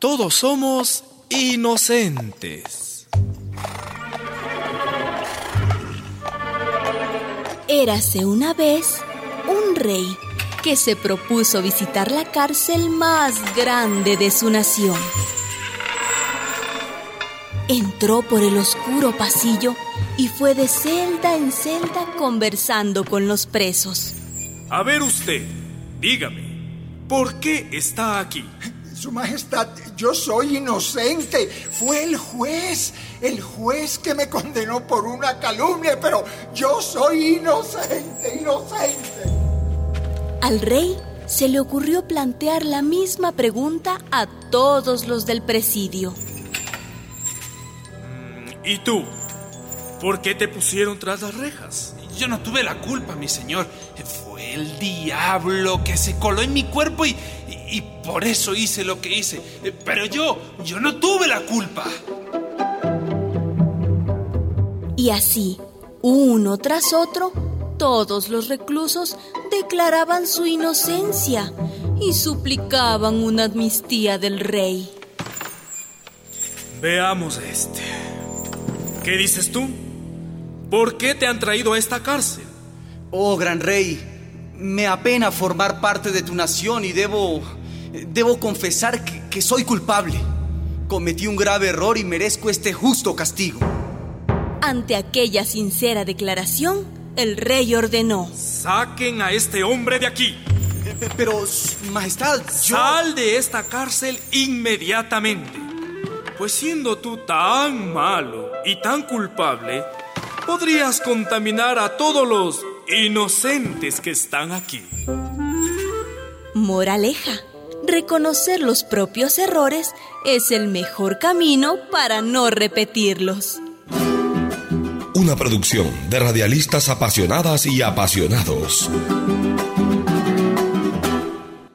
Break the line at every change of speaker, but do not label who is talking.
Todos somos inocentes.
Érase una vez un rey que se propuso visitar la cárcel más grande de su nación. Entró por el oscuro pasillo y fue de celda en celda conversando con los presos.
A ver usted, dígame, ¿por qué está aquí?
Su Majestad, yo soy inocente. Fue el juez, el juez que me condenó por una calumnia, pero yo soy inocente, inocente.
Al rey se le ocurrió plantear la misma pregunta a todos los del presidio.
¿Y tú? ¿Por qué te pusieron tras las rejas?
Yo no tuve la culpa, mi señor. Fue el diablo que se coló en mi cuerpo y, y, por eso hice lo que hice. Pero yo, yo no tuve la culpa.
Y así, uno tras otro, todos los reclusos declaraban su inocencia y suplicaban una amnistía del rey.
Veamos este. ¿Qué dices tú? ¿Por qué te han traído a esta cárcel?
Oh, gran rey, me apena formar parte de tu nación y debo... Debo confesar que, que soy culpable. Cometí un grave error y merezco este justo castigo.
Ante aquella sincera declaración, el rey ordenó.
Saquen a este hombre de aquí.
Pero, Majestad, yo...
Sal de esta cárcel inmediatamente. Pues siendo tú tan malo y tan culpable, podrías contaminar a todos los inocentes que están aquí.
Moraleja. Reconocer los propios errores es el mejor camino para no repetirlos.
Una producción de radialistas apasionadas y apasionados.